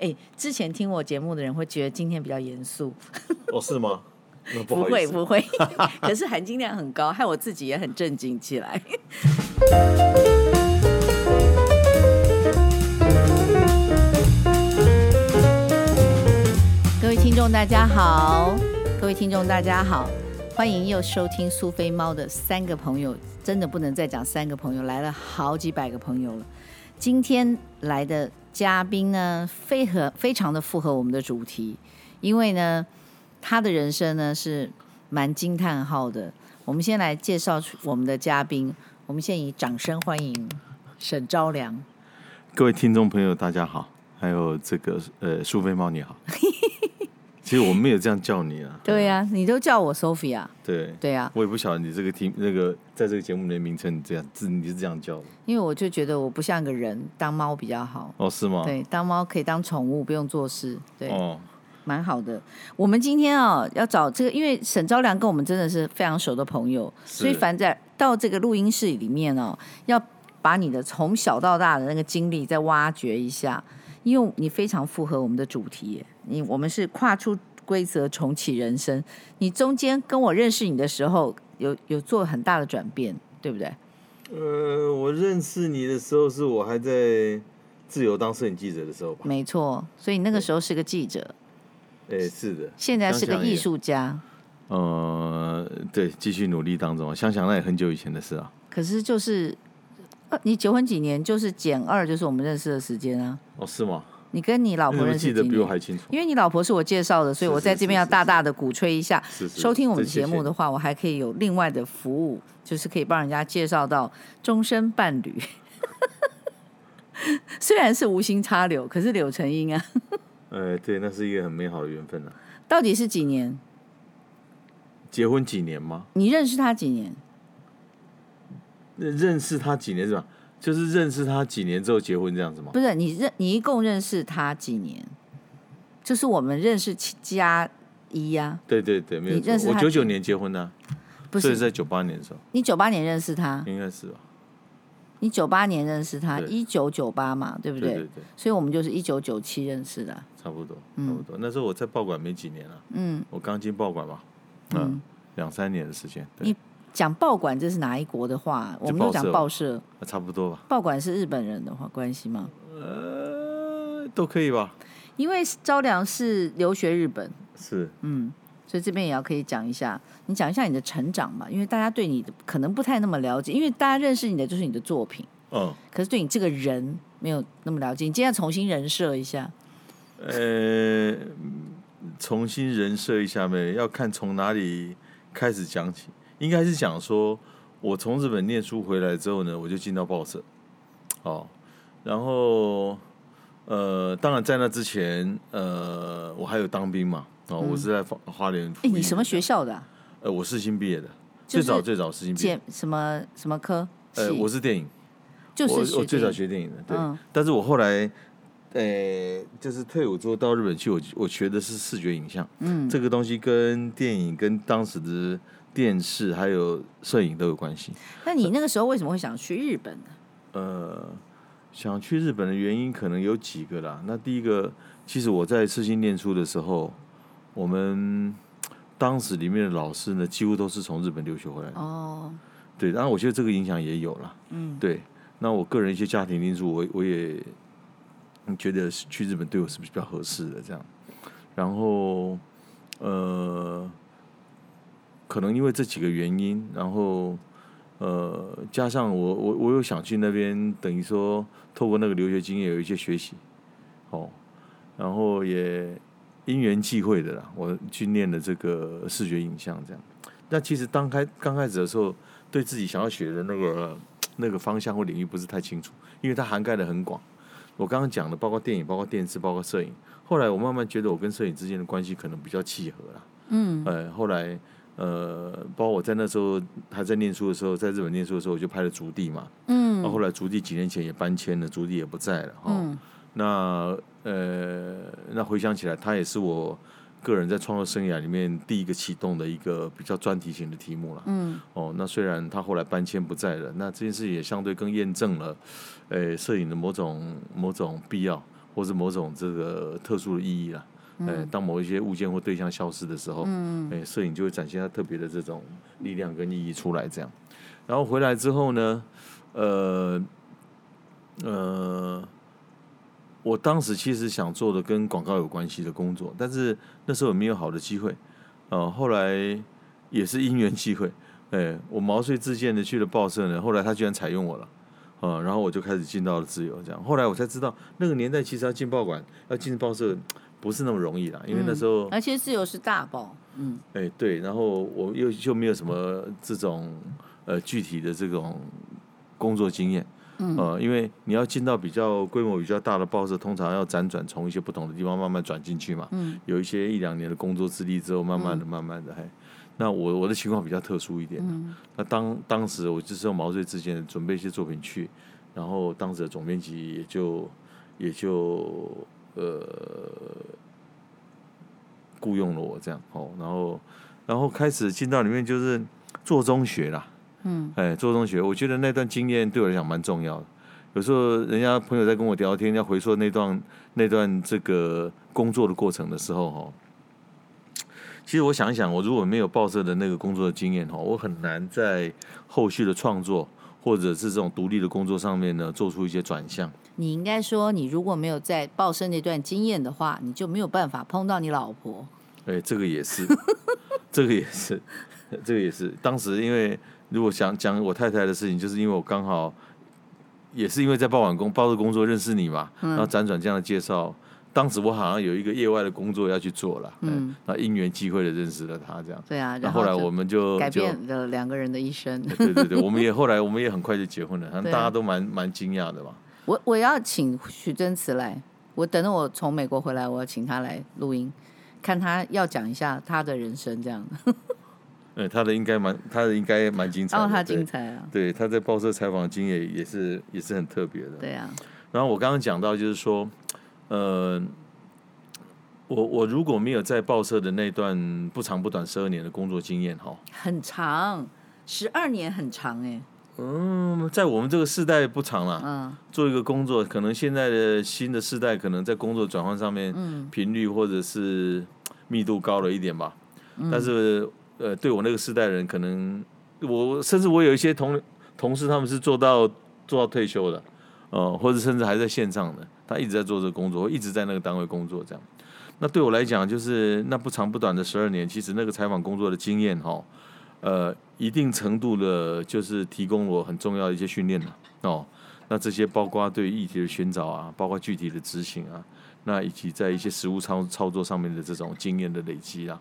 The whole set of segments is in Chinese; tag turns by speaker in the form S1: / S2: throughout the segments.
S1: 哎，之前听我节目的人会觉得今天比较严肃。
S2: 哦，是吗？不，
S1: 不会不会，可是含金量很高，害我自己也很震惊起来。各位听众大家好，各位听众大家好，欢迎又收听苏菲猫的三个朋友，真的不能再讲三个朋友，来了好几百个朋友了。今天来的嘉宾呢，非常非常的符合我们的主题，因为呢。他的人生呢是蛮惊叹号的。我们先来介绍我们的嘉宾，我们先以掌声欢迎沈昭良。
S2: 各位听众朋友，大家好，还有这个呃苏菲猫你好。其实我没有这样叫你啊。
S1: 对呀、啊，你都叫我 Sophia。
S2: 对
S1: 对呀、啊，
S2: 我也不晓得你这个题那个在这个节目里的名称你这样字你是这样叫的。
S1: 因为我就觉得我不像个人，当猫比较好。
S2: 哦，是吗？
S1: 对，当猫可以当宠物，不用做事。对。
S2: 哦。
S1: 蛮好的，我们今天啊、哦、要找这个，因为沈昭良跟我们真的是非常熟的朋友，所以凡在到这个录音室里面哦，要把你的从小到大的那个经历再挖掘一下，因为你非常符合我们的主题。你我们是跨出规则重启人生，你中间跟我认识你的时候有有做很大的转变，对不对？
S2: 呃，我认识你的时候是我还在自由当摄影记者的时候吧？
S1: 没错，所以那个时候是个记者。
S2: 哎，是的，
S1: 现在是个艺术家。
S2: 呃，对，继续努力当中。想想那也很久以前的事啊。
S1: 可是就是，你结婚几年？就是减二，就是我们认识的时间啊。
S2: 哦，是吗？
S1: 你跟你老婆认
S2: 识得比我还清楚。
S1: 因为你老婆是我介绍的，所以我在这边要大大的鼓吹一下。
S2: 是是是是。
S1: 收听我们节目的话，我还可以有另外的服务，就是可以帮人家介绍到终身伴侣。虽然是无心插柳，可是柳成荫啊。
S2: 哎，对，那是一个很美好的缘分啊。
S1: 到底是几年？
S2: 结婚几年吗？
S1: 你认识他几年？
S2: 认识他几年是吧？就是认识他几年之后结婚这样子吗？
S1: 不是，你认你一共认识他几年？就是我们认识加一呀、啊。
S2: 对对对，没有认识。我九九年结婚的、啊，不是在九八年的时候。
S1: 你九八年认识他？
S2: 应该是吧。
S1: 你九八年认识他，一九九八嘛，对不对？
S2: 对对对。
S1: 所以我们就是一九九七认识的。
S2: 差不多，差不多。嗯、那时候我在报馆没几年了，嗯，我刚进报馆嘛，嗯，两三年的时间。
S1: 你讲报馆这是哪一国的话？我们都讲报社，
S2: 差不多吧。
S1: 报馆是日本人的话，关系吗？
S2: 呃，都可以吧。
S1: 因为昭良是留学日本，
S2: 是，
S1: 嗯。所以这边也要可以讲一下，你讲一下你的成长嘛，因为大家对你可能不太那么了解，因为大家认识你的就是你的作品，
S2: 嗯，
S1: 可是对你这个人没有那么了解。你今天要重新人设一下，
S2: 呃，重新人设一下没？要看从哪里开始讲起，应该是讲说我从日本念书回来之后呢，我就进到报社，哦，然后呃，当然在那之前，呃，我还有当兵嘛。哦，我是在花花莲。哎，
S1: 你什么学校的、啊？
S2: 呃，我世新毕业的，就是、最早最早世新毕业。
S1: 什么什么科？
S2: 呃，我是电影，
S1: 就是
S2: 我，我最早学电影的，对。嗯、但是我后来，呃，就是退伍之后到日本去，我我学的是视觉影像。嗯，这个东西跟电影、跟当时的电视还有摄影都有关系。
S1: 那你那个时候为什么会想去日本呢？
S2: 呃，想去日本的原因可能有几个啦。那第一个，其实我在世新念书的时候。我们当时里面的老师呢，几乎都是从日本留学回来的。哦，对，然后我觉得这个影响也有了。嗯，对。那我个人一些家庭因素，我我也觉得去日本对我是比较合适的这样。然后，呃，可能因为这几个原因，然后呃，加上我我我又想去那边，等于说透过那个留学经验有一些学习。哦，然后也。因缘际会的啦，我去念了这个视觉影像，这样。那其实刚开刚开始的时候，对自己想要学的那个那个方向或领域不是太清楚，因为它涵盖的很广。我刚刚讲的，包括电影、包括电视、包括摄影。后来我慢慢觉得，我跟摄影之间的关系可能比较契合了。嗯。呃，后来呃，包括我在那时候还在念书的时候，在日本念书的时候，我就拍了《竹地》嘛。嗯。后来竹地几年前也搬迁了，竹地也不在了。哈。嗯。那呃，那回想起来，它也是我个人在创作生涯里面第一个启动的一个比较专题型的题目了。嗯。哦，那虽然他后来搬迁不在了，那这件事也相对更验证了，呃，摄影的某种某种必要，或是某种这个特殊的意义啦。哎，当某一些物件或对象消失的时候，嗯，哎，摄影就会展现它特别的这种力量跟意义出来。这样，然后回来之后呢，呃，呃，我当时其实想做的跟广告有关系的工作，但是那时候也没有好的机会。呃，后来也是因缘际会，哎，我毛遂自荐的去了报社呢。后来他居然采用我了，啊，然后我就开始进到了自由。这样，后来我才知道，那个年代其实要进报馆，要进报社。不是那么容易啦，因为那时候，
S1: 而且自由是大报，嗯，
S2: 哎、欸、对，然后我又就没有什么这种呃具体的这种工作经验，嗯，呃，因为你要进到比较规模比较大的报社，通常要辗转从一些不同的地方慢慢转进去嘛，嗯，有一些一两年的工作资历之后，慢慢的、慢慢的，还、嗯，那我我的情况比较特殊一点，嗯，那当当时我就是用毛遂自荐准备一些作品去，然后当时的总编辑也就也就。呃，雇佣了我这样哦，然后，然后开始进到里面就是做中学啦，嗯，哎，做中学，我觉得那段经验对我来讲蛮重要的。有时候人家朋友在跟我聊天，要回溯那段那段这个工作的过程的时候，哈，其实我想一想，我如果没有报社的那个工作的经验，哈，我很难在后续的创作或者是这种独立的工作上面呢，做出一些转向。
S1: 你应该说，你如果没有在报社那段经验的话，你就没有办法碰到你老婆。
S2: 哎，这个也是，这个也是，这个也是。当时因为如果想讲我太太的事情，就是因为我刚好也是因为在报晚工报社工作认识你嘛，嗯、然后辗转这样的介绍。当时我好像有一个业外的工作要去做了，嗯，那因缘际会的认识了他，这样。
S1: 对啊，
S2: 然后后来我们就
S1: 改变了两个人的一生。
S2: 对对对，我们也后来我们也很快就结婚了，大家都蛮蛮惊讶的吧。
S1: 我我要请许真慈来，我等着我从美国回来，我要请他来录音，看他要讲一下他的人生这样的。
S2: 嗯，他的应该蛮，他的应该蛮精彩的。
S1: 哦，他精彩啊！
S2: 对，他在报社采访的经验也是也是很特别的。
S1: 对啊。
S2: 然后我刚刚讲到就是说，呃，我我如果没有在报社的那段不长不短十二年的工作经验哈，
S1: 很长，十二年很长哎。
S2: 嗯，在我们这个世代不长了。嗯，做一个工作，可能现在的新的世代可能在工作转换上面，频率或者是密度高了一点吧。嗯，但是，呃，对我那个世代人，可能我甚至我有一些同同事，他们是做到做到退休的，呃，或者甚至还在线上的，他一直在做这个工作，一直在那个单位工作这样。那对我来讲，就是那不长不短的十二年，其实那个采访工作的经验哈。呃，一定程度的，就是提供我很重要的一些训练了哦。那这些包括对议题的寻找啊，包括具体的执行啊，那以及在一些实物操操作上面的这种经验的累积啊，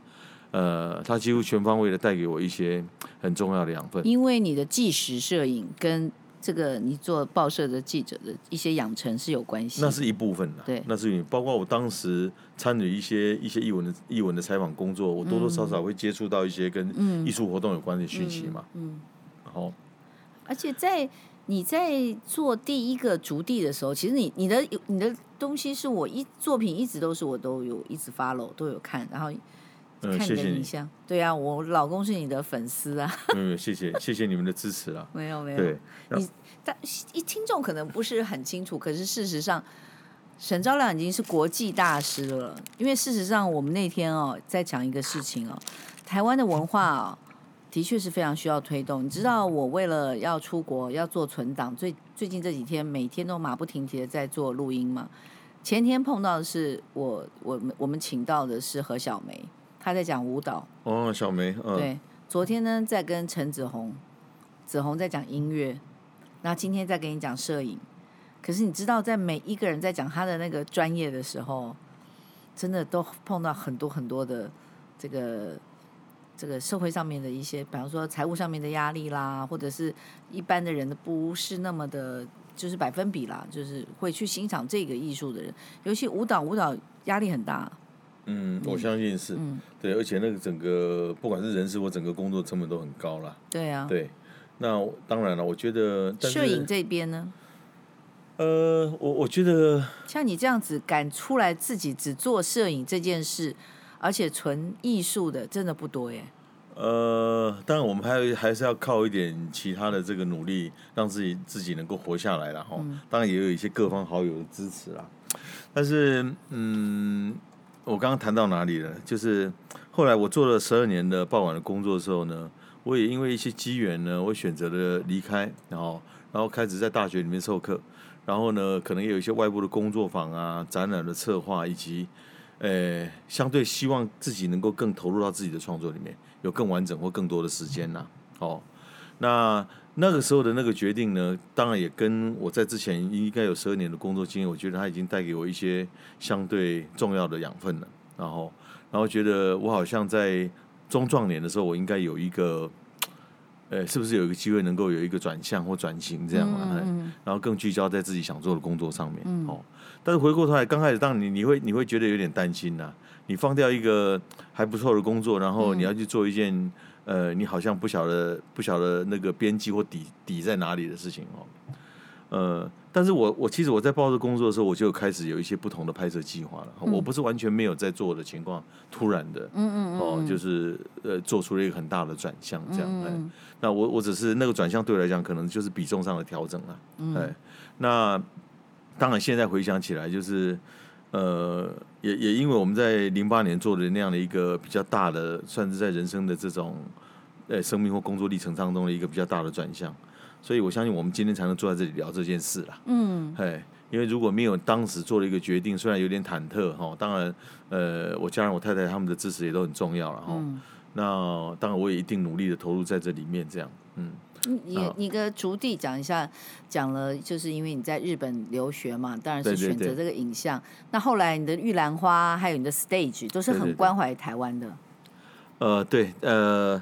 S2: 呃，它几乎全方位的带给我一些很重要的养分。
S1: 因为你的纪实摄影跟。这个你做报社的记者的一些养成是有关系，
S2: 那是一部分的，
S1: 对，
S2: 那是你包括我当时参与一些一些艺文的艺文的采访工作，我多多少少会接触到一些跟艺术活动有关的讯息嘛，嗯，然、嗯，
S1: 而且在你在做第一个竹地的时候，其实你你的你的东西是我一作品一直都是我都有一直 follow 都有看，然后。看你的影像，对啊，我老公是你的粉丝啊。
S2: 嗯，谢谢，谢谢你们的支持啊。
S1: 没 有没有，对，你但一听众可能不是很清楚，可是事实上，沈昭亮已经是国际大师了。因为事实上，我们那天哦在讲一个事情哦，台湾的文化哦，的确是非常需要推动。你知道，我为了要出国要做存档，最最近这几天每天都马不停蹄的在做录音嘛。前天碰到的是我我们我们请到的是何小梅。他在讲舞蹈
S2: 哦，小梅，嗯、
S1: 对，昨天呢在跟陈子红，子红在讲音乐，那今天在跟你讲摄影。可是你知道，在每一个人在讲他的那个专业的时候，真的都碰到很多很多的这个这个社会上面的一些，比方说财务上面的压力啦，或者是一般的人的不是那么的，就是百分比啦，就是会去欣赏这个艺术的人，尤其舞蹈，舞蹈压力很大。
S2: 嗯，我相信是，嗯、对，而且那个整个不管是人事或整个工作成本都很高了。
S1: 对啊，
S2: 对，那当然了，我觉得
S1: 摄影这边呢，
S2: 呃，我我觉得
S1: 像你这样子敢出来自己只做摄影这件事，而且纯艺术的，真的不多耶。
S2: 呃，当然我们还还是要靠一点其他的这个努力，让自己自己能够活下来了哈。嗯、当然也有一些各方好友的支持啦。但是嗯，我刚刚谈到哪里了？就是后来我做了十二年的报馆的工作的时候呢，我也因为一些机缘呢，我选择了离开，然后然后开始在大学里面授课，然后呢，可能也有一些外部的工作坊啊、展览的策划，以及呃，相对希望自己能够更投入到自己的创作里面，有更完整或更多的时间呐、哦，那。那个时候的那个决定呢，当然也跟我在之前应该有十二年的工作经验，我觉得它已经带给我一些相对重要的养分了。然后，然后觉得我好像在中壮年的时候，我应该有一个，呃，是不是有一个机会能够有一个转向或转型这样啊？嗯嗯，然后更聚焦在自己想做的工作上面。哦，但是回过头来，刚开始当然你你会你会觉得有点担心呐，你放掉一个还不错的工作，然后你要去做一件。呃，你好像不晓得不晓得那个边际或底底在哪里的事情哦。呃，但是我我其实我在报社工作的时候，我就开始有一些不同的拍摄计划了。嗯、我不是完全没有在做的情况，突然的，嗯嗯嗯，哦，就是呃，做出了一个很大的转向，这样。那我我只是那个转向对我来讲，可能就是比重上的调整了。嗯，哎，那当然现在回想起来，就是。呃，也也因为我们在零八年做的那样的一个比较大的，算是在人生的这种呃生命或工作历程当中的一个比较大的转向，所以我相信我们今天才能坐在这里聊这件事啦。嗯，哎，因为如果没有当时做了一个决定，虽然有点忐忑哈，当然呃，我家人我太太他们的支持也都很重要了哈。嗯，那当然我也一定努力的投入在这里面，这样，嗯。
S1: 你你个竹地讲一下，讲了就是因为你在日本留学嘛，当然是选择这个影像。对对对，那后来你的玉兰花还有你的 stage 都是很关怀台湾的。
S2: 呃，对，呃，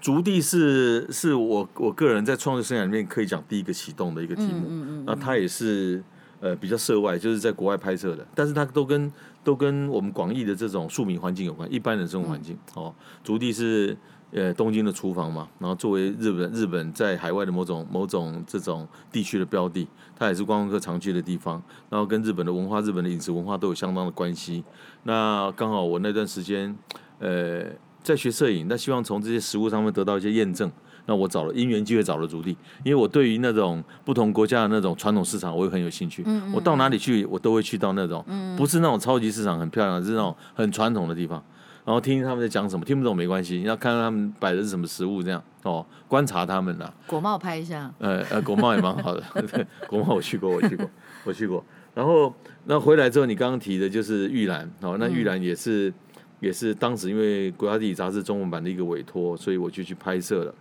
S2: 竹地是是我我个人在创作生涯里面可以讲第一个启动的一个题目。嗯嗯，嗯，那它也是呃比较涉外，就是在国外拍摄的，但是它都跟都跟我们广义的这种庶民环境有关，一般的生活环境。嗯、哦，竹地是。呃，东京的厨房嘛，然后作为日本日本在海外的某种某种这种地区的标的，它也是观光客常去的地方，然后跟日本的文化、日本的饮食文化都有相当的关系。那刚好我那段时间，呃，在学摄影，那希望从这些食物上面得到一些验证。那我找了因缘机会找了竹地，因为我对于那种不同国家的那种传统市场，我也很有兴趣。嗯嗯嗯，我到哪里去，我都会去到那种，不是那种超级市场很漂亮，是那种很传统的地方。然后听听他们在讲什么，听不懂没关系，你要看看他们摆的是什么食物，这样哦，观察他们呐。
S1: 国贸拍一下。
S2: 呃呃，国贸也蛮好的，对，国贸我去过，我去过，我去过。然后那回来之后，你刚刚提的就是玉兰哦，那玉兰也是、嗯、也是当时因为国家地理杂志中文版的一个委托，所以我就去拍摄了。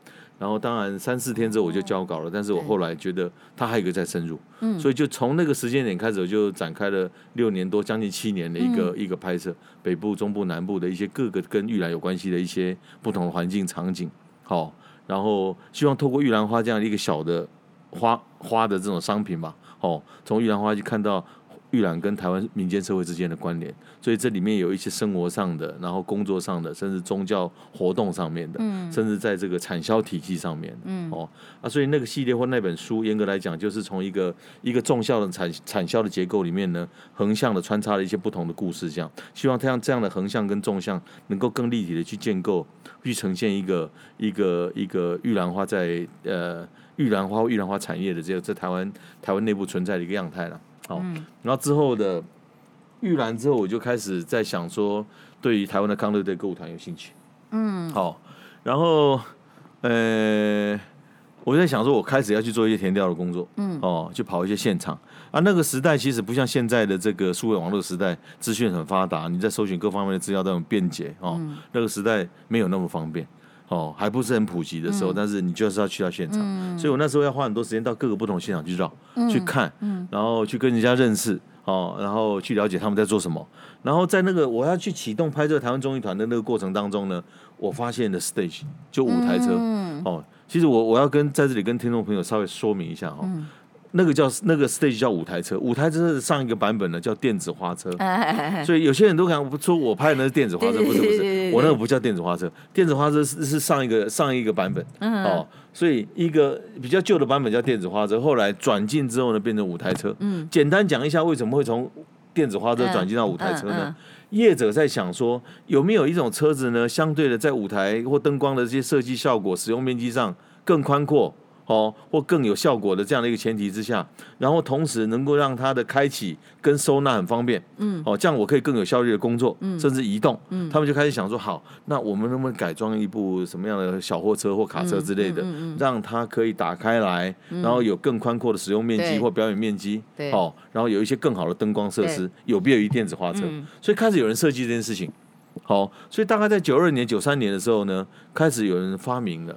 S2: 然后当然三四天之后我就交稿了，但是我后来觉得他还有一个再深入，嗯，所以就从那个时间点开始，我就展开了六年多，将近七年的一个、嗯、一个拍摄，北部、中部、南部的一些各个跟玉兰有关系的一些不同的环境场景，好，然后希望透过玉兰花这样一个小的花花的这种商品吧，哦，从玉兰花去看到。玉兰跟台湾民间社会之间的关联，所以这里面有一些生活上的，然后工作上的，甚至宗教活动上面的，嗯，甚至在这个产销体系上面的，嗯，哦，啊，所以那个系列或那本书，严格来讲，就是从一个一个纵向的产产销的结构里面呢，横向的穿插了一些不同的故事，这样，希望它这样的横向跟纵向能够更立体的去建构，去呈现一个一个一个玉兰花在呃玉兰花或玉兰花产业的这个在台湾台湾内部存在的一个样态了。好，然后之后的玉兰之后，我就开始在想说，对于台湾的康乐队歌舞团有兴趣。嗯，好，然后呃，我在想说，我开始要去做一些填调的工作。嗯，哦，去跑一些现场。啊，那个时代其实不像现在的这个数位网络时代，资讯很发达，你在搜寻各方面的资料都很便捷。哦，嗯、那个时代没有那么方便。哦，还不是很普及的时候，嗯、但是你就是要去到现场，嗯、所以我那时候要花很多时间到各个不同现场去绕、嗯、去看，嗯、然后去跟人家认识，哦，然后去了解他们在做什么，然后在那个我要去启动拍摄台湾综艺团的那个过程当中呢，我发现的 stage 就舞台车，嗯、哦，其实我我要跟在这里跟听众朋友稍微说明一下哈。那个叫那个 stage 叫舞台车，舞台车的上一个版本呢叫电子花车，所以有些人都敢说我拍的那是电子花车，不是不是，我那个不叫电子花车，电子花车是是上一个上一个版本，哦，所以一个比较旧的版本叫电子花车，后来转进之后呢变成舞台车。嗯，简单讲一下为什么会从电子花车转进到舞台车呢？业者在想说有没有一种车子呢，相对的在舞台或灯光的这些设计效果、使用面积上更宽阔。哦，或更有效果的这样的一个前提之下，然后同时能够让它的开启跟收纳很方便，嗯，哦，这样我可以更有效率的工作，嗯，甚至移动，嗯，他们就开始想说，好，那我们能不能改装一部什么样的小货车或卡车之类的，嗯，让它可以打开来，然后有更宽阔的使用面积或表演面积，对，哦，然后有一些更好的灯光设施，有别于电子花车，所以开始有人设计这件事情，好，所以大概在九二年、九三年的时候呢，开始有人发明了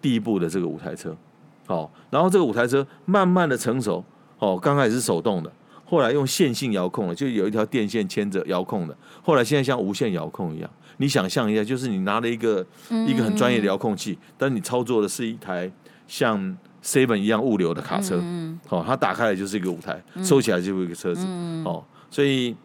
S2: 第一部的这个舞台车。好，然后这个五台车慢慢的成熟，哦，刚开始是手动的，后来用线性遥控的，就有一条电线牵着遥控的，后来现在像无线遥控一样，你想象一下，就是你拿了一个一个很专业的遥控器，但你操作的是一台像 Seven 一样物流的卡车，哦，它打开来就是一个舞台，收起来就是一个车子，哦，所以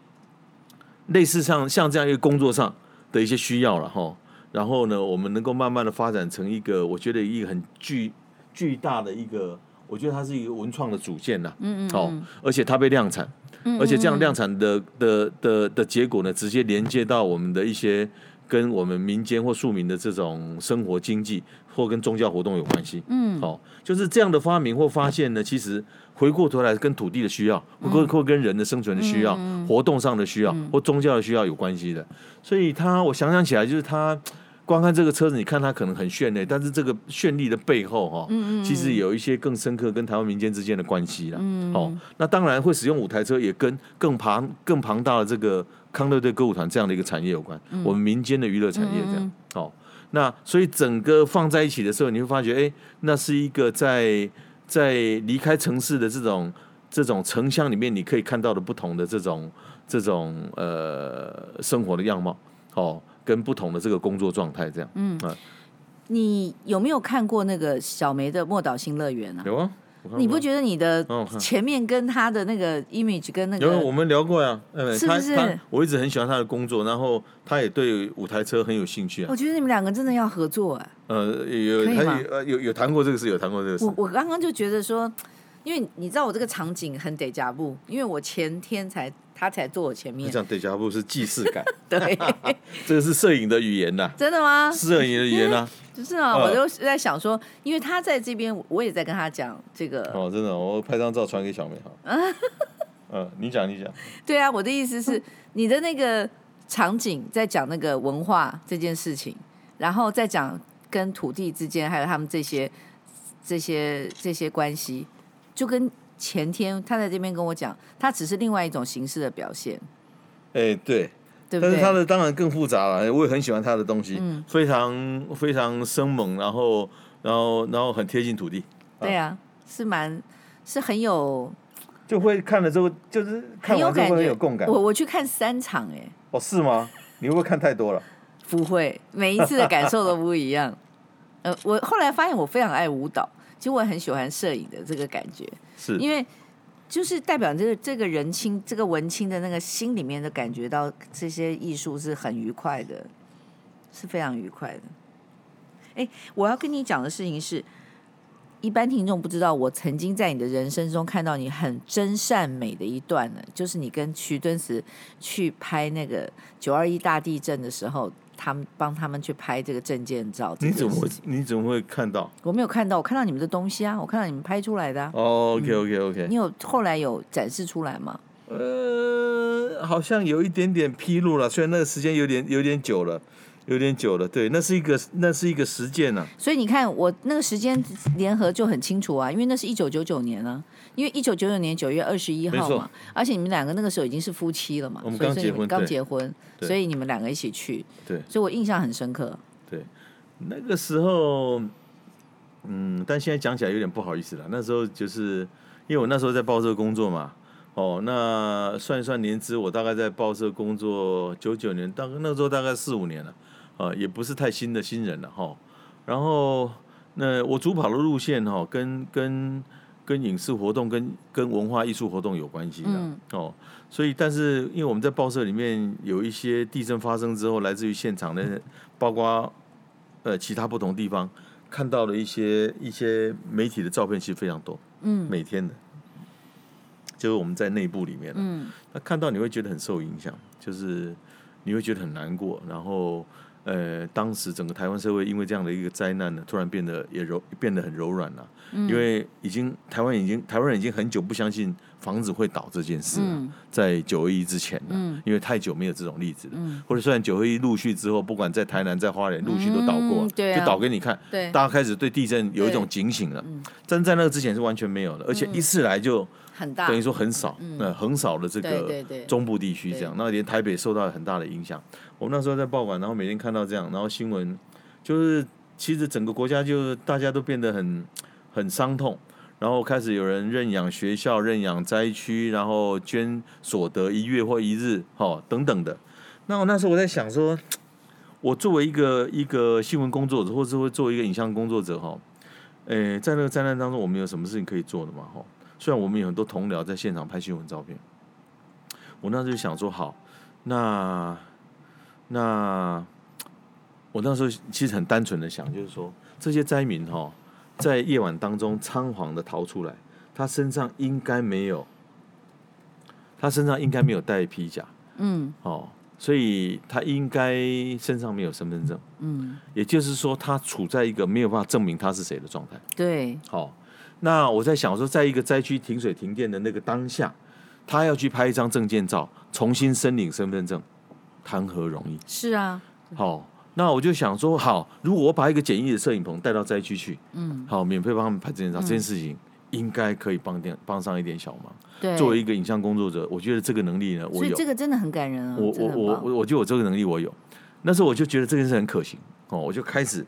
S2: 类似像像这样一个工作上的一些需要了哈，然后呢，我们能够慢慢的发展成一个，我觉得一个很具。巨大的一个，我觉得它是一个文创的主线呐，嗯嗯，好，而且它被量产，而且这样量产的的的的结果呢，直接连接到我们的一些跟我们民间或庶民的这种生活经济或跟宗教活动有关系，嗯，好，就是这样的发明或发现呢，其实回过头来跟土地的需要，或或跟人的生存的需要，活动上的需要或宗教的需要有关系的，所以它我想想起来就是它。光看这个车子，你看它可能很绚丽，但是这个绚丽的背后，哈，其实有一些更深刻跟台湾民间之间的关系了。哦，那当然会使用五台车，也跟更庞更庞大的这个康乐队歌舞团这样的一个产业有关。我们民间的娱乐产业这样。哦，那所以整个放在一起的时候，你会发觉，哎，那是一个在在离开城市的这种这种城乡里面，你可以看到的不同的这种这种呃生活的样貌。哦。跟不同的这个工作状态这样，嗯，
S1: 你有没有看过那个小梅的莫岛新乐园啊？
S2: 有啊，
S1: 你不觉得你的前面跟他的那个 image 跟那个？
S2: 有，我们聊过呀，
S1: 是不是？
S2: 我一直很喜欢他的工作，然后他也对五台车很有兴趣啊。
S1: 我觉得你们两个真的要合作哎。
S2: 呃，有？有有有谈过这个事，有谈过这个事。
S1: 我我刚刚就觉得说，因为你知道我这个场景很得加布，因为我前天才。他才坐我前面，
S2: 这样对，加布是既视感。
S1: 对，
S2: 这个是摄影的语言呐。
S1: 真的吗？
S2: 摄影的语言啊。
S1: 就是啊，我就在想说，因为他在这边，我也在跟他讲这个。
S2: 哦，真的，我拍张照传给小美哈。嗯，你讲，你讲。
S1: 对啊，我的意思是，你的那个场景在讲那个文化这件事情，然后再讲跟土地之间，还有他们这些这些这些关系，就跟。前天他在这边跟我讲，他只是另外一种形式的表现。
S2: 哎、欸，对，对，对，但是他的当然更复杂了。我也很喜欢他的东西，嗯、非常非常生猛，然后然后然后很贴近土地。
S1: 对啊，是蛮是很有，
S2: 就会看了之后就是看完之后会很有共感。
S1: 我我去看三场，哎，
S2: 哦，是吗？你会不会看太多了？
S1: 不会，每一次的感受都不一样。呃，我后来发现我非常爱舞蹈。其实我很喜欢摄影的这个感觉，
S2: 是
S1: 因为就是代表这个这个人青这个文青的那个心里面的感觉到这些艺术是很愉快的，是非常愉快的。哎，我要跟你讲的事情是，一般听众不知道，我曾经在你的人生中看到你很真善美的一段呢，就是你跟徐敦慈去拍那个九二一大地震的时候。他们帮他们去拍这个证件照，
S2: 你怎么会你怎么会看到？
S1: 我没有看到，我看到你们的东西啊，我看到你们拍出来的、啊。
S2: 哦、oh，OK OK OK。
S1: 你有后来有展示出来吗？
S2: 呃，好像有一点点披露了，虽然那个时间有点有点久了，有点久了。对，那是一个那是一个实践呢、啊。
S1: 所以你看，我那个时间联合就很清楚啊，因为那是一九九九年啊。因为一九九九年九月二十一号嘛，而且你们两个那个时候已经是夫妻了嘛，
S2: 我们刚结婚，
S1: 刚结婚，所以你们两个一起去，
S2: 对，
S1: 所以我印象很深刻。
S2: 对，那个时候，嗯，但现在讲起来有点不好意思了。那时候就是因为我那时候在报社工作嘛，哦，那算一算年资，我大概在报社工作九九年，大概那时候大概四五年了，啊，也不是太新的新人了哈。然后那我主跑的路线哈，跟跟。跟影视活动、跟跟文化艺术活动有关系的、嗯、哦，所以但是因为我们在报社里面有一些地震发生之后，来自于现场的，包括呃其他不同地方看到的一些一些媒体的照片，其实非常多，嗯，每天的，就是我们在内部里面，嗯，那看到你会觉得很受影响，就是你会觉得很难过，然后呃，当时整个台湾社会因为这样的一个灾难呢，突然变得也柔变得很柔软了，嗯、因为已经台湾已经台湾人已经很久不相信房子会倒这件事了，嗯、在九二一之前呢，嗯、因为太久没有这种例子了，嗯、或者虽然九二一陆续之后，不管在台南在花莲陆续都倒过，就倒给你看，对。大家开始对地震有一种警醒了，嗯、但在那个之前是完全没有的，而且一次来就。很大，等于说很少，嗯，很少的这个中部地区这样，那连台北受到了很大的影响。我那时候在报馆，然后每天看到这样，然后新闻就是其实整个国家就大家都变得很很伤痛，然后开始有人认养学校、认养灾区，然后捐所得一月或一日，哈等等的。那我那时候我在想说，我作为一个一个新闻工作者，或者会作为一个影像工作者，哈，诶，在那个灾难当中，我们有什么事情可以做的嘛，哈？虽然我们有很多同僚在现场拍新闻照片，我那时候就想说好，那那我那时候其实很单纯的想，就是说这些灾民哈，在夜晚当中仓皇的逃出来，他身上应该没有，他身上应该没有带披甲，嗯，哦，所以他应该身上没有身份证，嗯，也就是说他处在一个没有办法证明他是谁的状态，
S1: 对，
S2: 好。那我在想说，在一个灾区停水停电的那个当下，他要去拍一张证件照，重新申领身份证，谈何容易？
S1: 是啊。
S2: 好，那我就想说，好，如果我把一个简易的摄影棚带到灾区去，嗯，好，免费帮他们拍证件照，嗯、这件事情应该可以帮点帮上一点小忙。对。作为一个影像工作者，我觉得这个能力呢，我有。
S1: 这个真的很感人啊！
S2: 我我我我我觉得我这个能力我有。那时候我就觉得这件事很可行哦，我就开始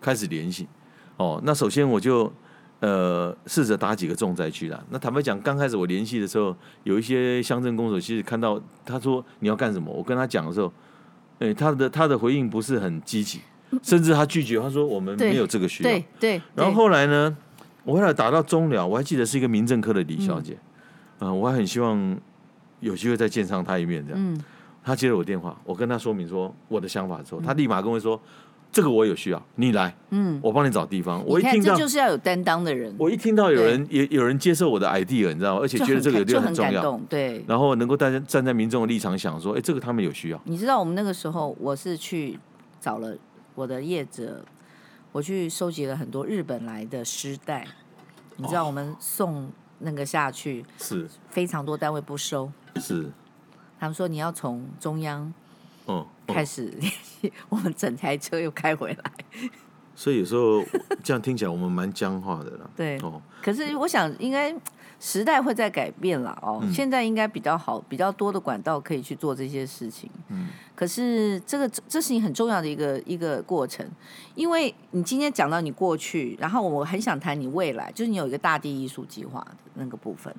S2: 开始联系哦。那首先我就。呃，试着打几个重灾区啦。那坦白讲，刚开始我联系的时候，有一些乡镇公所，其实看到他说你要干什么，我跟他讲的时候，哎，他的他的回应不是很积极，甚至他拒绝，他说我们没有这个需要。对对。然后后来呢，我后来打到中了，我还记得是一个民政科的李小姐，嗯、呃，我还很希望有机会再见上她一面这样。嗯。他接了我电话，我跟他说明说我的想法之后，他立马跟我说。这个我有需要，你来，嗯，我帮你找地方。我一听到
S1: 这就是要有担当的人。
S2: 我一听到有人也有人接受我的 idea，你知道吗？而且觉得这个有点很重要，
S1: 对。
S2: 然后能够大家站在民众的立场想说，哎，这个他们有需要。
S1: 你知道我们那个时候，我是去找了我的业者，我去收集了很多日本来的尸袋。你知道我们送那个下去是非常多单位不收，
S2: 是
S1: 他们说你要从中央。开始联系，我们整台车又开回来。
S2: 所以有时候这样听起来，我们蛮僵化的啦。
S1: 对，哦，可是我想应该时代会在改变了哦。嗯、现在应该比较好，比较多的管道可以去做这些事情。嗯。可是这个这是你很重要的一个一个过程，因为你今天讲到你过去，然后我很想谈你未来，就是你有一个大地艺术计划的那个部分。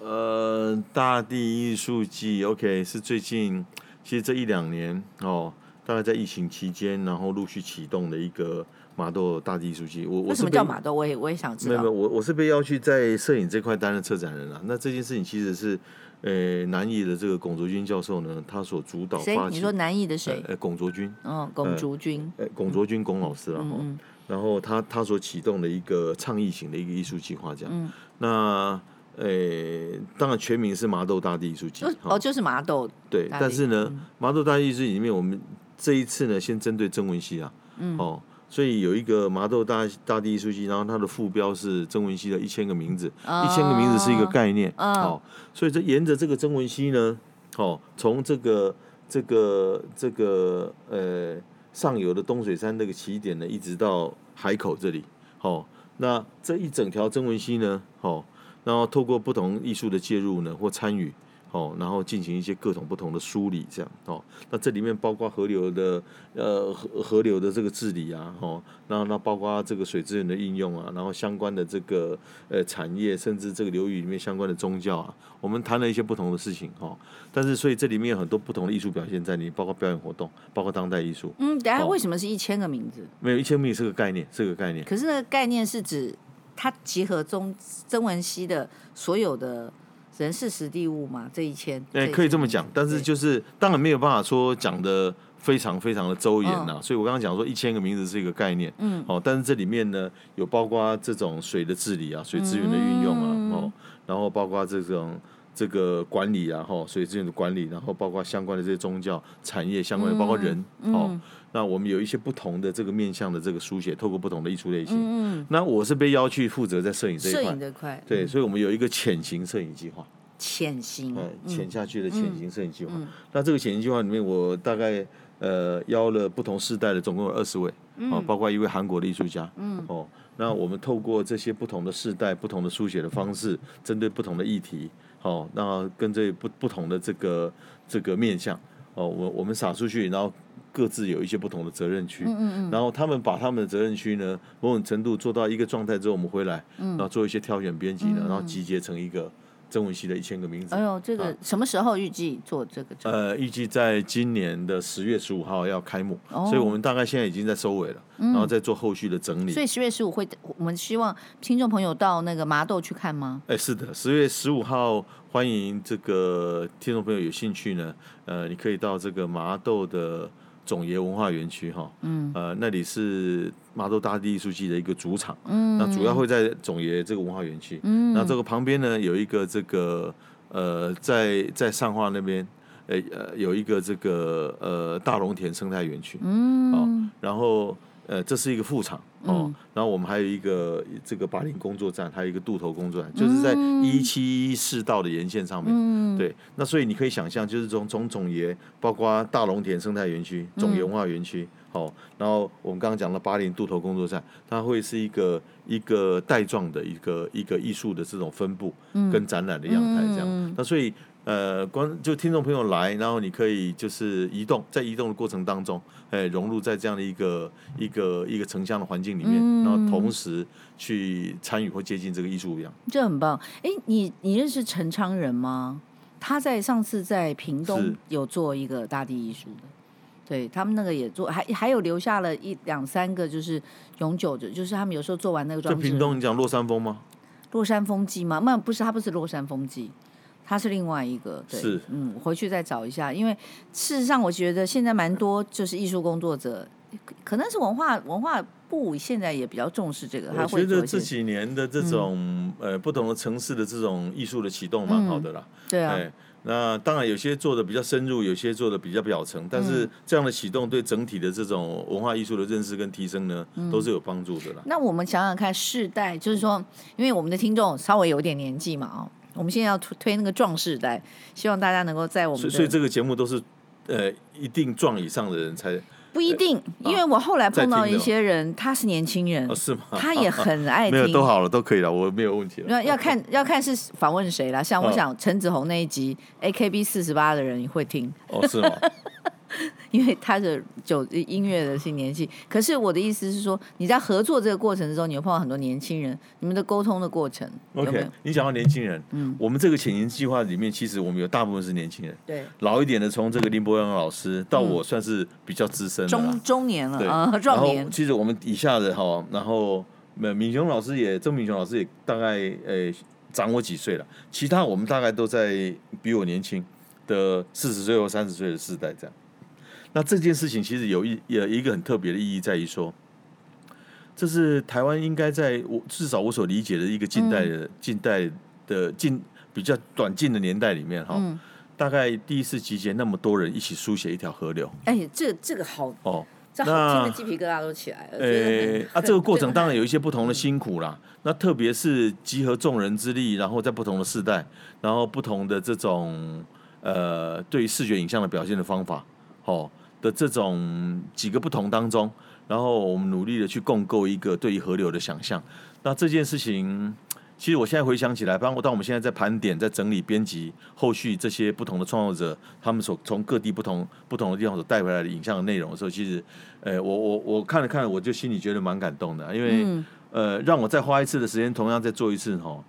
S2: 呃，大地艺术季，OK，是最近。其实这一两年哦，大概在疫情期间，然后陆续启动的一个马豆大地艺术季。我我
S1: 什么叫马豆？我也我也想知道。
S2: 没有没有，我我是被邀去在摄影这块担任策展人了。那这件事情其实是，呃，南艺的这个龚卓君教授呢，他所主导发起。
S1: 你说南艺的谁？
S2: 呃，龚卓君。
S1: 嗯，龚卓君。
S2: 呃，龚卓君，龚老师了。嗯。然后他他所启动的一个倡议型的一个艺术计划，这样。嗯。那。诶，当然全名是麻豆大地艺术季。
S1: 哦，就是麻豆。
S2: 对，但是呢，嗯、麻豆大地艺术季里面，我们这一次呢，先针对曾文熙啊，嗯、哦，所以有一个麻豆大大地艺术季，然后它的副标是曾文熙的一千个名字，哦、一千个名字是一个概念，哦，哦，所以这沿着这个曾文熙呢，哦，从这个这个这个呃上游的东水山那个起点呢，一直到海口这里，哦，那这一整条曾文溪呢，哦。然后透过不同艺术的介入呢，或参与，哦，然后进行一些各种不同的梳理，这样，哦，那这里面包括河流的，呃，河河流的这个治理啊，哦，然后那包括这个水资源的应用啊，然后相关的这个呃产业，甚至这个流域里面相关的宗教啊，我们谈了一些不同的事情，哦，但是所以这里面有很多不同的艺术表现在里面，包括表演活动，包括当代艺术。
S1: 嗯，等下为什么是一千个名字？
S2: 没有一千个名字是个概念，是个概念。
S1: 可是那个概念是指。它集合中曾文熙的所有的人事实地物嘛，这一千，
S2: 哎，可以这么讲，但是就是当然没有办法说讲的非常非常的周延呐，所以我刚刚讲说一千个名字是一个概念，嗯，哦，但是这里面呢有包括这种水的治理啊，水资源的运用啊，哦，然后包括这种这个管理啊，哈，水资源的管理，然后包括相关的这些宗教产业相关的，包括人，哦、嗯，那我们有一些不同的这个面向的这个书写，透过不同的艺术类型。嗯，那我是被邀去负责在摄影这一块。摄影这块。对，所以我们有一个潜行摄影计划。
S1: 潜行。
S2: 潜下去的潜行摄影计划。那这个潜行计划里面，我大概呃邀了不同世代的，总共有二十位，啊，包括一位韩国的艺术家。嗯。哦，那我们透过这些不同的世代、不同的书写的方式，针对不同的议题。哦，那跟这不不同的这个这个面向，哦，我我们撒出去，然后各自有一些不同的责任区，嗯嗯，然后他们把他们的责任区呢，某种程度做到一个状态之后，我们回来，然后做一些挑选编辑呢，然后集结成一个。曾文熙的一千个名字。
S1: 哎呦，这个什么时候预计做这个？
S2: 呃，预计在今年的十月十五号要开幕，哦，所以我们大概现在已经在收尾了，嗯，然后再做后续的整理。
S1: 所以十月十五会，我们希望听众朋友到那个麻豆去看吗？
S2: 哎，是的，十月十五号欢迎这个听众朋友有兴趣呢，呃，你可以到这个麻豆的。总爷文化园区哈，嗯，呃，那里是麻豆大地艺术季的一个主场，嗯，那主要会在总爷这个文化园区，嗯，那这个旁边呢有一个这个呃，在在上化那边，呃呃有一个这个呃大龙田生态园区，嗯，哦，然后。呃，这是一个副厂哦、嗯，然后我们还有一个这个八零工作站，还有一个渡头工作站，就是在一七四道的沿线上面。嗯、对，那所以你可以想象，就是从从总爷，包括大龙田生态园区、总爷文化园区，好、嗯哦，然后我们刚刚讲的八零渡头工作站，它会是一个一个带状的一个一个艺术的这种分布跟展览的样态这样。嗯、那所以。呃，观就听众朋友来，然后你可以就是移动，在移动的过程当中，哎，融入在这样的一个一个一个城乡的环境里面，嗯，然后同时去参与或接近这个艺术一样，
S1: 这很棒。哎，你你认识陈昌仁吗？他在上次在屏东有做一个大地艺术的，对他们那个也做，还还有留下了一两三个就是永久的，就是他们有时候做完那个装置。
S2: 在屏东，你讲落山风吗？
S1: 落山风机吗？那不是，他不是洛山风季。他是另外一个，对，是，嗯，回去再找一下，因为事实上，我觉得现在蛮多就是艺术工作者，可能是文化文化部现在也比较重视这个。
S2: 我觉得这几年的这种、嗯、呃不同的城市的这种艺术的启动蛮好的啦。
S1: 嗯、对啊、哎，
S2: 那当然有些做的比较深入，有些做的比较表层，但是这样的启动对整体的这种文化艺术的认识跟提升呢，嗯、都是有帮助的啦。
S1: 那我们想想看，世代就是说，因为我们的听众稍微有点年纪嘛，哦。我们现在要推推那个壮士代，希望大家能够在我们
S2: 所以，所以这个节目都是呃一定壮以上的人才
S1: 不一定，因为我后来碰到一些人，他是年轻人，
S2: 哦，是吗？
S1: 他也很 爱听，
S2: 没有都好了，都可以了，我没有问题了。
S1: 要要看要看是访问谁了，像我想陈子红那一集 AKB 四十八的人会听，
S2: 哦，是吗？
S1: 因为他的就音乐的是年纪，可是我的意思是说，你在合作这个过程之中，你会碰到很多年轻人，你们的沟通的过程。
S2: OK，有有你讲到年轻人，嗯，我们这个潜行计划里面，其实我们有大部分是年轻人，对，老一点的从这个林伯阳老师到我，算是比较资深的
S1: 中中年了，
S2: 对，
S1: 啊，壮年。
S2: 其实我们以下的哈，然后敏雄老师也，曾敏雄老师也大概诶长我几岁了，其他我们大概都在比我年轻的四十岁或三十岁的世代这样。那这件事情其实有一有一个很特别的意义，在于说，这是台湾应该在我至少我所理解的一个近代的、嗯、近代的近比较短近的年代里面哈、嗯，大概第一次集结那么多人一起书写一条河流。
S1: 哎，这这个好哦，这好听的鸡皮疙瘩都起来了。
S2: 哎，啊，这个过程当然有一些不同的辛苦啦。嗯、那特别是集合众人之力，然后在不同的世代，然后不同的这种呃，对于视觉影像的表现的方法，哦。的这种几个不同当中，然后我们努力的去共构一个对于河流的想象。那这件事情，其实我现在回想起来，包括当我们现在在盘点、在整理、编辑后续这些不同的创作者，他们所从各地不同不同的地方所带回来的影像的内容的时候，其实，呃，我我我看了看，我就心里觉得蛮感动的，因为、嗯、呃，让我再花一次的时间，同样再做一次哈，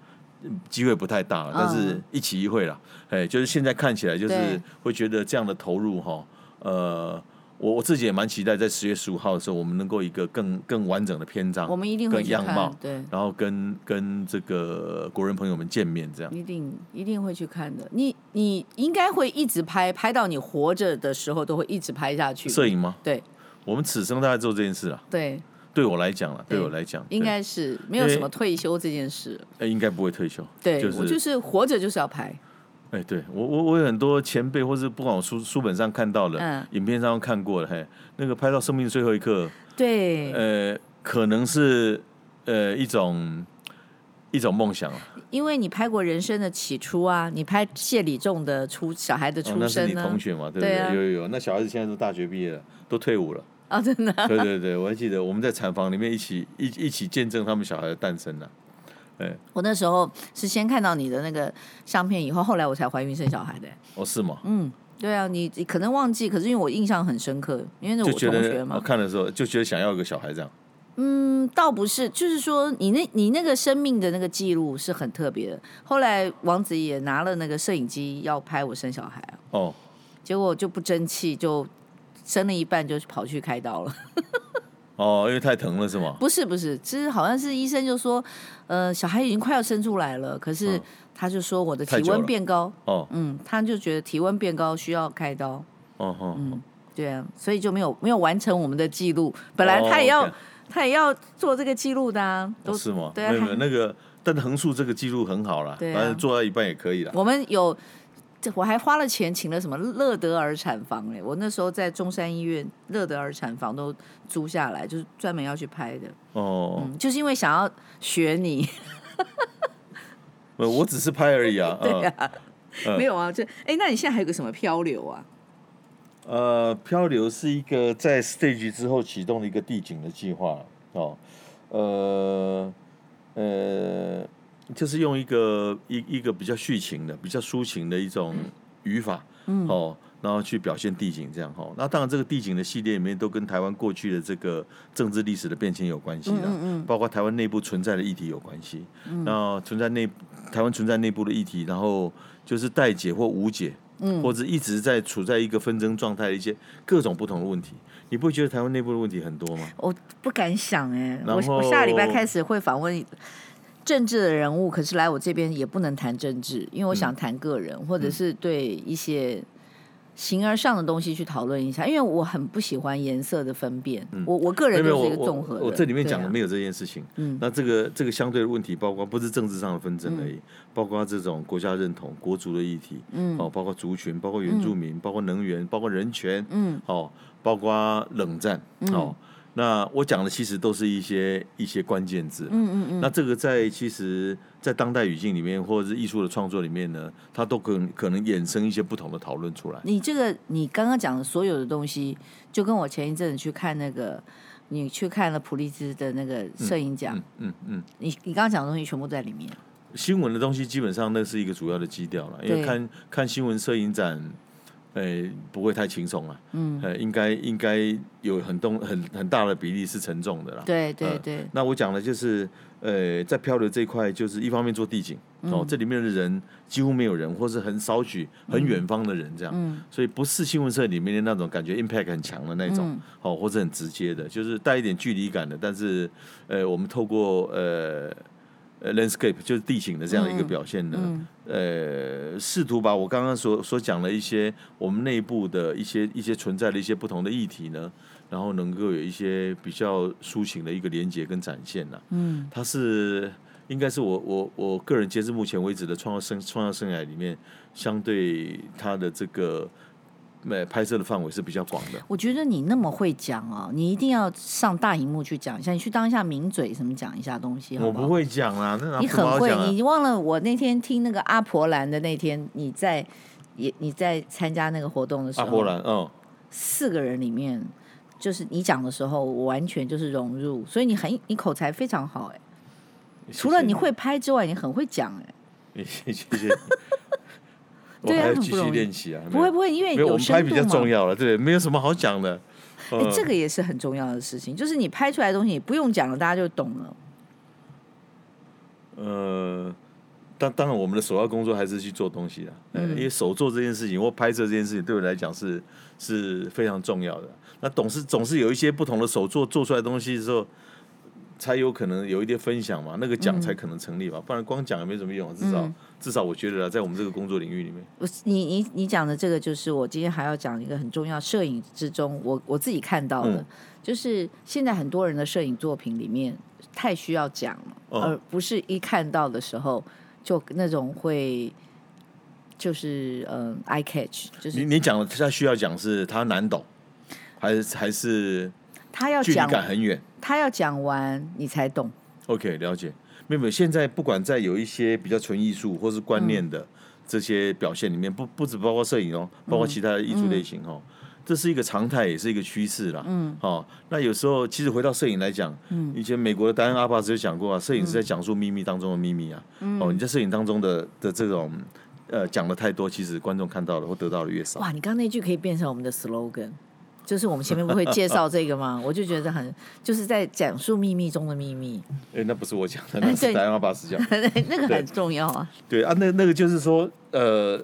S2: 机会不太大了，但是一起一会了，哎，就是现在看起来就是会觉得这样的投入哈。呃，我我自己也蛮期待，在十月十五号的时候，我们能够一个更更完整的篇章，
S1: 我们一定会
S2: 跟样貌，
S1: 对，
S2: 然后跟跟这个国人朋友们见面，这样
S1: 一定一定会去看的。你你应该会一直拍，拍到你活着的时候，都会一直拍下去。
S2: 摄影吗？
S1: 对，
S2: 我们此生都在做这件事啊。
S1: 对，
S2: 对我来讲了，对我来讲，
S1: 应该是没有什么退休这件事。
S2: 哎，应该不会退休。
S1: 对，就是、我就是活着就是要拍。
S2: 哎，对我我我有很多前辈，或是不管我书书本上看到的，
S1: 嗯，
S2: 影片上看过的，嘿，那个拍到生命最后一刻，
S1: 对，
S2: 呃，可能是呃一种一种梦想啊。
S1: 因为你拍过人生的起初啊，你拍谢礼仲的出小孩的出生
S2: 那是你同学嘛，对不对？对啊，有有有，那小孩子现在都大学毕业了，都退伍了。
S1: 啊，真的。
S2: 对对 对，我还记得我们在产房里面一起一一起见证他们小孩的诞生呢。哎，
S1: 我那时候是先看到你的那个相片，以后后来我才怀孕生小孩的。
S2: 哦，是吗？
S1: 嗯，对啊，你可能忘记，可是因为我印象很深刻，因为那我同学嘛。
S2: 我看的时候就觉得想要一个小孩这样。
S1: 嗯，倒不是，就是说你那你那个生命的那个记录是很特别的。后来王子也拿了那个摄影机要拍我生小孩啊。
S2: 哦。
S1: 结果就不争气，就生了一半就跑去开刀了。
S2: 哦，因为太疼了是吗？
S1: 不是不是，其实好像是医生就说，呃，小孩已经快要生出来了，可是他就说我的体温变高，
S2: 哦，
S1: 嗯，他就觉得体温变高需要开刀，
S2: 哦哦，
S1: 嗯，对啊，所以就没有没有完成我们的记录。本来他也要、哦 okay、他也要做这个记录的啊，都、
S2: 哦、是吗？对那个，但是横竖这个记录很好了，反正、啊、做到一半也可以了。
S1: 我们有。这我还花了钱请了什么乐德尔产房哎，我那时候在中山医院乐德尔产房都租下来，就是专门要去拍的。
S2: 哦，
S1: 嗯，就是因为想要学你。
S2: 我只是拍而已啊。
S1: 对啊，没有啊，就哎，那你现在还有个什么漂流啊？
S2: 呃，漂流是一个在 stage 之后启动的一个地景的计划哦，呃，呃。就是用一个一一个比较叙情的、比较抒情的一种语法，嗯，哦，然后去表现地景这样哈。那当然，这个地景的系列里面都跟台湾过去的这个政治历史的变迁有关系的，嗯嗯，包括台湾内部存在的议题有关系，嗯，然后存在内台湾存在内部的议题，然后就是待解或无解，嗯，或者一直在处在一个纷争状态的一些各种不同的问题。你不会觉得台湾内部的问题很多吗？
S1: 我不敢想哎，我我下礼拜开始会访问。政治的人物，可是来我这边也不能谈政治，因为我想谈个人，嗯、或者是对一些形而上的东西去讨论一下，因为我很不喜欢颜色的分辨。嗯、我我个人就是一个综合的。
S2: 我，我，我这里面讲的没有这件事情。嗯、啊，那这个这个相对的问题，包括不是政治上的纷争而已，嗯、包括这种国家认同、国族的议题，嗯，哦，包括族群，包括原住民，嗯、包括能源，包括人权，嗯，哦，包括冷战，嗯、哦。那我讲的其实都是一些一些关键字，嗯嗯嗯。那这个在其实，在当代语境里面，或者是艺术的创作里面呢，它都可能可能衍生一些不同的讨论出来。
S1: 你这个你刚刚讲的所有的东西，就跟我前一阵子去看那个，你去看了普利兹的那个摄影奖，嗯嗯，嗯嗯，你你刚刚讲的东西全部在里面。
S2: 新闻的东西基本上那是一个主要的基调了，因为看看新闻摄影展。呃，不会太轻松了。嗯，呃，应该应该有很重很很大的比例是沉重的啦。
S1: 对对对。
S2: 那我讲的就是，呃，在漂流这一块，就是一方面做地景，哦，这里面的人几乎没有人，或是很少许很远方的人这样。嗯。所以不是新闻社里面的那种感觉，impact 很强的那种，哦，或者很直接的，就是带一点距离感的。但是，呃，我们透过呃。呃，landscape 就是地形的这样一个表现呢，嗯嗯、呃，试图把我刚刚所所讲的一些我们内部的一些一些存在的一些不同的议题呢，然后能够有一些比较抒情的一个连接跟展现呢。嗯，它是应该是我我我个人截至目前为止的创造生创造生涯里面，相对它的这个。拍摄的范围是比较广的。
S1: 我觉得你那么会讲啊，你一定要上大荧幕去讲一下，你去当一下名嘴，什么讲一下东西好不好？
S2: 我不会讲啊，那
S1: 你很会，你忘了我那天听那个阿婆兰的那天，你在也你在参加那个活动的时候，
S2: 阿婆兰，嗯，
S1: 四个人里面，就是你讲的时候，我完全就是融入，所以你很你口才非常好哎，除了你会拍之外，你很会讲哎，
S2: 谢谢。我还要继续练习啊！
S1: 不会不会，因为有
S2: 我们拍比较重要了，对，没有什么好讲的。
S1: 哎、欸，这个也是很重要的事情，就是你拍出来的东西，你不用讲了，大家就懂了。
S2: 呃，当当然，我们的首要工作还是去做东西的，嗯，因为手做这件事情或拍摄这件事情，对我来讲是是非常重要的。那总是总是有一些不同的手做做出来的东西的时候。才有可能有一点分享嘛，那个奖才可能成立嘛，嗯、不然光讲也没什么用。至少、嗯、至少我觉得在我们这个工作领域里面，
S1: 我你你你讲的这个就是我今天还要讲一个很重要，摄影之中我我自己看到的，嗯、就是现在很多人的摄影作品里面太需要讲了，嗯、而不是一看到的时候就那种会就是嗯、呃、eye catch，就是
S2: 你你讲的他需要讲是他难懂，还是还是
S1: 他要
S2: 距离感很远，
S1: 他要讲完你才懂。
S2: OK，了解。没有没有，现在不管在有一些比较纯艺术或是观念的这些表现里面，嗯、不不止包括摄影哦，包括其他的艺术类型哦。这是一个常态，也是一个趋势啦。嗯，好、哦，那有时候其实回到摄影来讲，嗯，以前美国的丹恩阿巴斯就讲过啊，摄影是在讲述秘密当中的秘密啊。嗯、哦，你在摄影当中的的这种呃讲的太多，其实观众看到了或得到的越少。
S1: 哇，你刚刚那句可以变成我们的 slogan，就是我们前面不会介绍这个吗？我就觉得很就是在讲述秘密中的秘密。哎，
S2: 那不是我讲的，那是戴恩阿巴斯讲的，
S1: 那个很重要啊。
S2: 对，对啊，那那个就是说呃。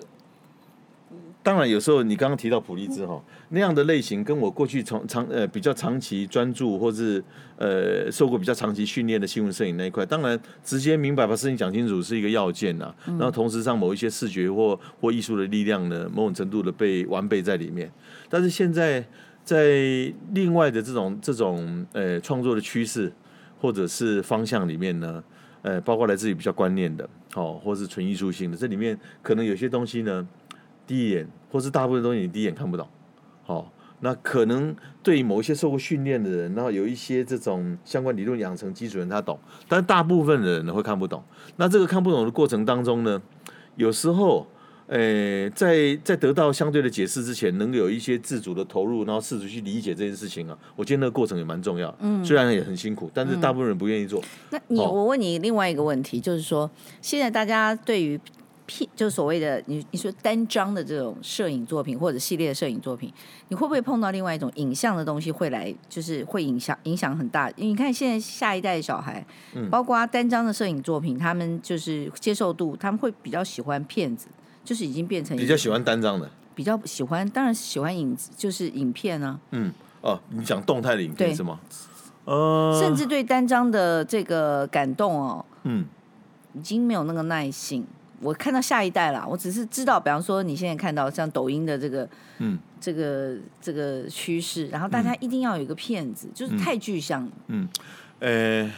S2: 当然，有时候你刚刚提到普利兹哈那样的类型，跟我过去从长呃比较长期专注，或是呃受过比较长期训练的新闻摄影那一块，当然直接明白把事情讲清楚是一个要件呐。然后同时上某一些视觉或或艺术的力量呢，某种程度的被完备在里面。但是现在在另外的这种这种呃创作的趋势或者是方向里面呢，呃包括来自于比较观念的哦，或是纯艺术性的，这里面可能有些东西呢。第一眼，或是大部分东西你第一眼看不懂，哦，那可能对于某一些受过训练的人，然后有一些这种相关理论养成基础人他懂，但大部分的人呢会看不懂。那这个看不懂的过程当中呢，有时候，诶、呃，在在得到相对的解释之前，能有一些自主的投入，然后试图去理解这件事情啊，我觉得那个过程也蛮重要。嗯，虽然也很辛苦，但是大部分人不愿意做。
S1: 嗯、那你，我问你另外一个问题，就是说，现在大家对于片就所谓的你你说单张的这种摄影作品或者系列的摄影作品，你会不会碰到另外一种影像的东西会来，就是会影响影响很大？因为你看现在下一代的小孩，嗯，包括单张的摄影作品，他们就是接受度，他们会比较喜欢片子，就是已经变成
S2: 比较喜欢单张的，
S1: 比较喜欢，当然喜欢影子，就是影片啊。
S2: 嗯，哦，你讲动态的影片是吗？呃，
S1: 甚至对单张的这个感动哦，嗯，已经没有那个耐性。我看到下一代了，我只是知道，比方说你现在看到像抖音的这个，嗯，这个这个趋势，然后大家一定要有一个片子，嗯、就是太具象。
S2: 嗯，呃，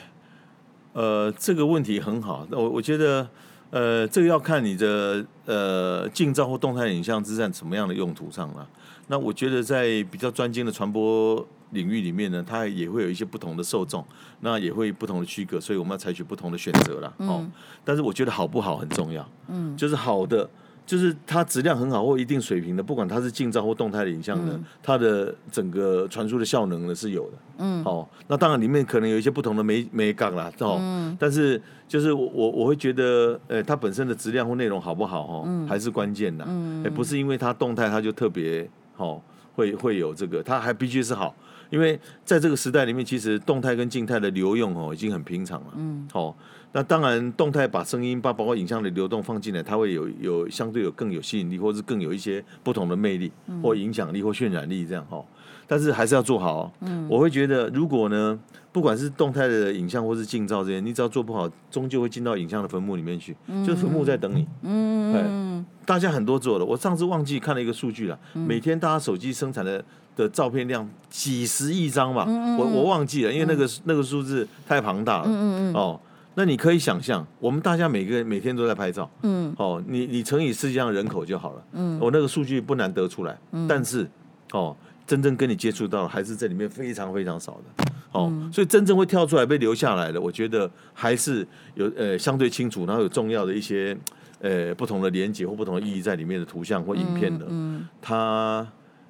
S2: 呃，这个问题很好，那我我觉得，呃，这个要看你的呃近照或动态影像是在什么样的用途上了。那我觉得在比较专精的传播。领域里面呢，它也会有一些不同的受众，那也会不同的区隔，所以我们要采取不同的选择啦。哦、嗯，但是我觉得好不好很重要。嗯，就是好的，就是它质量很好或一定水平的，不管它是近照或动态的影像呢，嗯、它的整个传输的效能呢是有的。嗯，哦，那当然里面可能有一些不同的美美感啦。哦，嗯、但是就是我我我会觉得，呃，它本身的质量或内容好不好，哦，嗯、还是关键的。嗯，不是因为它动态它就特别好，会会有这个，它还必须是好。因为在这个时代里面，其实动态跟静态的流用哦，已经很平常了。嗯，好、哦，那当然动态把声音、把包括影像的流动放进来，它会有有相对有更有吸引力，或是更有一些不同的魅力，或影响力或渲染力这样哈、哦。但是还是要做好、哦。嗯，我会觉得如果呢，不管是动态的影像或是近照这些，你只要做不好，终究会进到影像的坟墓里面去，嗯、就是坟墓在等你。嗯嗯，大家很多做了，我上次忘记看了一个数据了，嗯、每天大家手机生产的。的照片量几十亿张吧，我我忘记了，因为那个、嗯、那个数字太庞大了。嗯嗯嗯哦，那你可以想象，我们大家每个人每天都在拍照。嗯。哦，你你乘以世界上人口就好了。嗯。我、哦、那个数据不难得出来。嗯。但是，哦，真正跟你接触到的还是这里面非常非常少的。哦。嗯、所以真正会跳出来被留下来的，我觉得还是有呃相对清楚，然后有重要的一些呃不同的连接或不同的意义在里面的图像或影片的。嗯。嗯它。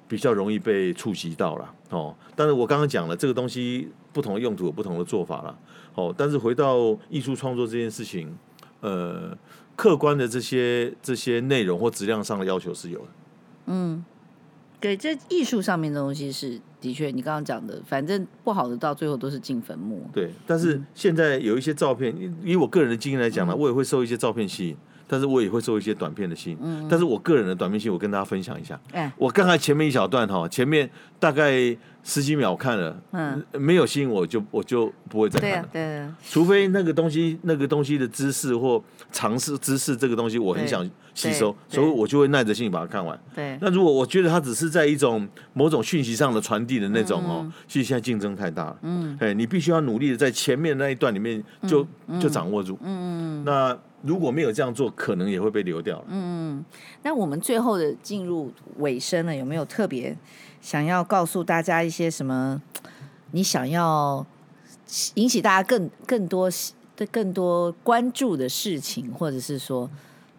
S2: 比较容易被触及到了哦，但是我刚刚讲了这个东西不同的用途有不同的做法了哦，但是回到艺术创作这件事情，呃，客观的这些这些内容或质量上的要求是有的。嗯，
S1: 对，这艺术上面的东西是的确，你刚刚讲的，反正不好的到最后都是进坟墓。
S2: 对，但是现在有一些照片，以我个人的经验来讲呢，嗯、我也会受一些照片吸引。但是我也会做一些短片的戏，嗯嗯，但是我个人的短片戏，我跟大家分享一下。哎，我刚才前面一小段哈，前面大概十几秒看了，嗯，没有吸引我就我就不会再看了。
S1: 对啊，对啊。
S2: 除非那个东西那个东西的知识或尝试知识这个东西我很想吸收，所以我就会耐着性把它看完。
S1: 对。
S2: 那如果我觉得它只是在一种某种讯息上的传递的那种哦，其实现在竞争太大了。嗯。哎，你必须要努力的在前面那一段里面就就掌握住。嗯嗯。那如果没有这样做，可能也会被流掉了。
S1: 嗯。那我们最后的进入尾声了，有没有特别？想要告诉大家一些什么？你想要引起大家更更多的更多关注的事情，或者是说，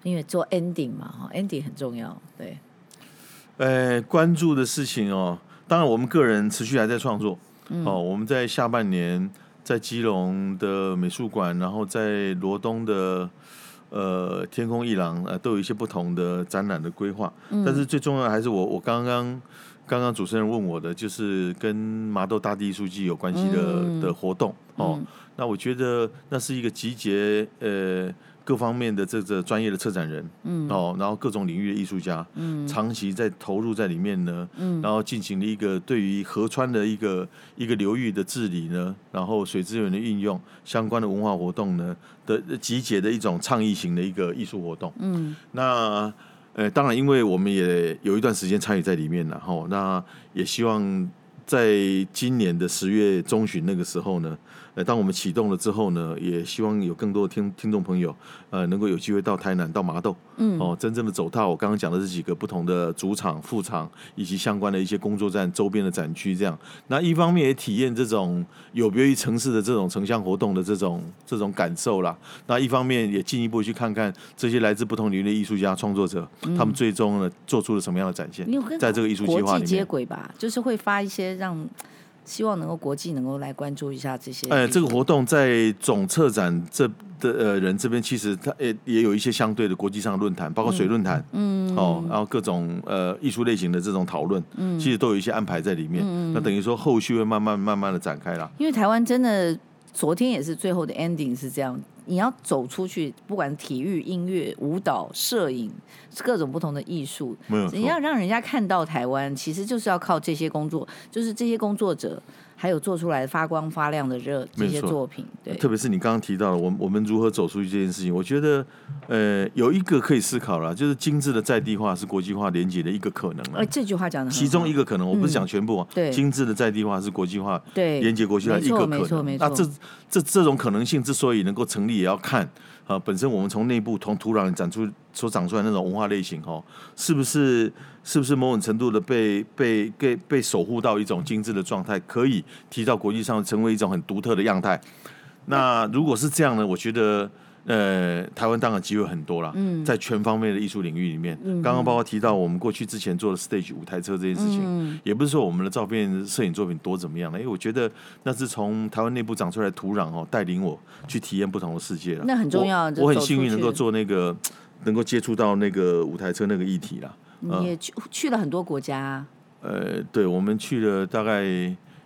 S1: 因为做 ending 嘛，哈，ending 很重要，对。
S2: 呃，关注的事情哦，当然我们个人持续还在创作，嗯、哦，我们在下半年在基隆的美术馆，然后在罗东的呃天空一廊，呃，都有一些不同的展览的规划。嗯、但是最重要的还是我我刚刚。刚刚主持人问我的就是跟麻豆大地艺术季有关系的、嗯、的活动哦，嗯、那我觉得那是一个集结呃各方面的这个专业的策展人，嗯哦，然后各种领域的艺术家，嗯，长期在投入在里面呢，嗯，然后进行了一个对于河川的一个一个流域的治理呢，然后水资源的运用相关的文化活动呢的集结的一种倡议型的一个艺术活动，嗯，那。呃，当然，因为我们也有一段时间参与在里面了，哈，那也希望在今年的十月中旬那个时候呢。呃，当我们启动了之后呢，也希望有更多的听听众朋友，呃，能够有机会到台南、到麻豆，嗯，哦，真正的走到我刚刚讲的这几个不同的主场、副场以及相关的一些工作站周边的展区，这样，那一方面也体验这种有别于城市的这种城乡活动的这种这种感受啦。那一方面也进一步去看看这些来自不同领域的艺术家创作者，嗯、他们最终呢做出了什么样的展现，在这个艺术计划里面
S1: 接轨吧，就是会发一些让。希望能够国际能够来关注一下这些。
S2: 哎，这个活动在总策展这的呃人这边，其实他也也有一些相对的国际上的论坛，包括水论坛，嗯，哦，然后各种呃艺术类型的这种讨论，嗯，其实都有一些安排在里面。嗯，那等于说后续会慢慢慢慢的展开了。
S1: 因为台湾真的昨天也是最后的 ending 是这样。你要走出去，不管体育、音乐、舞蹈、摄影，各种不同的艺术，你要让人家看到台湾，其实就是要靠这些工作，就是这些工作者。还有做出来发光发亮的热这些作品，对，
S2: 特别是你刚刚提到的，我我们如何走出去这件事情，我觉得，呃，有一个可以思考了，就是精致的在地化是国际化连接的一个可能。哎，
S1: 这句话讲的，
S2: 其中一个可能，我不是讲全部啊。对，精致的在地化是国际化连接国际化一个可能。没错，没错。那这这这种可能性之所以能够成立，也要看啊，本身我们从内部从土壤里长出所长出来那种文化类型哦，是不是？是不是某种程度的被被被被守护到一种精致的状态，可以提到国际上成为一种很独特的样态？那如果是这样呢？我觉得，呃，台湾当然机会很多了。嗯，在全方面的艺术领域里面，刚刚包括提到我们过去之前做的 stage 舞台车这件事情，嗯、也不是说我们的照片摄影作品多怎么样了，因为我觉得那是从台湾内部长出来的土壤哦，带领我去体验不同的世界了。
S1: 那很重要，
S2: 我，我很幸运能够做那个，能够接触到那个舞台车那个议题啦。
S1: 你也去去了很多国家啊？
S2: 呃，对，我们去了大概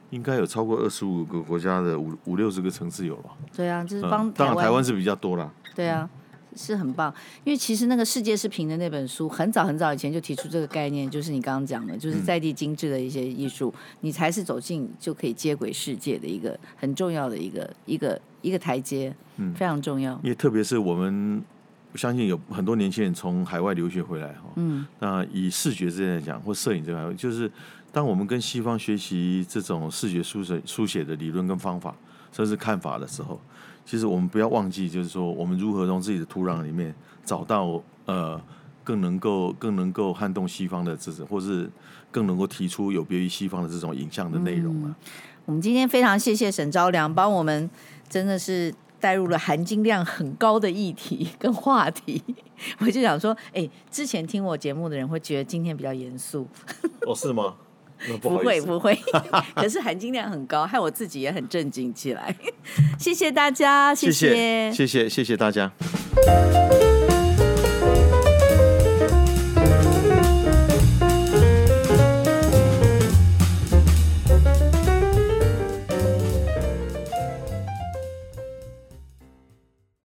S2: 应该有超过二十五个国家的五五六十个城市有了。
S1: 对啊，就是帮、
S2: 嗯、当然台湾是比较多啦。
S1: 对啊，是很棒，因为其实那个世界是平的那本书，很早很早以前就提出这个概念，就是你刚刚讲的，就是在地精致的一些艺术，嗯、你才是走进就可以接轨世界的一个很重要的一个一个一个台阶，嗯，非常重要。
S2: 因为特别是我们。我相信有很多年轻人从海外留学回来哈，嗯，那以视觉这边来讲，或摄影这块，就是当我们跟西方学习这种视觉书写书写的理论跟方法，甚至看法的时候，其实我们不要忘记，就是说我们如何从自己的土壤里面找到呃更能够更能够撼动西方的这种，或是更能够提出有别于西方的这种影像的内容啊。
S1: 我们今天非常谢谢沈昭良帮我们，真的是。带入了含金量很高的议题 跟话题，我就想说，哎，之前听我节目的人会觉得今天比较严肃，
S2: 哦，是吗？不，
S1: 不会不会，可是含金量很高，害我自己也很震惊起来。谢谢大家，
S2: 谢谢，谢谢，谢谢大家。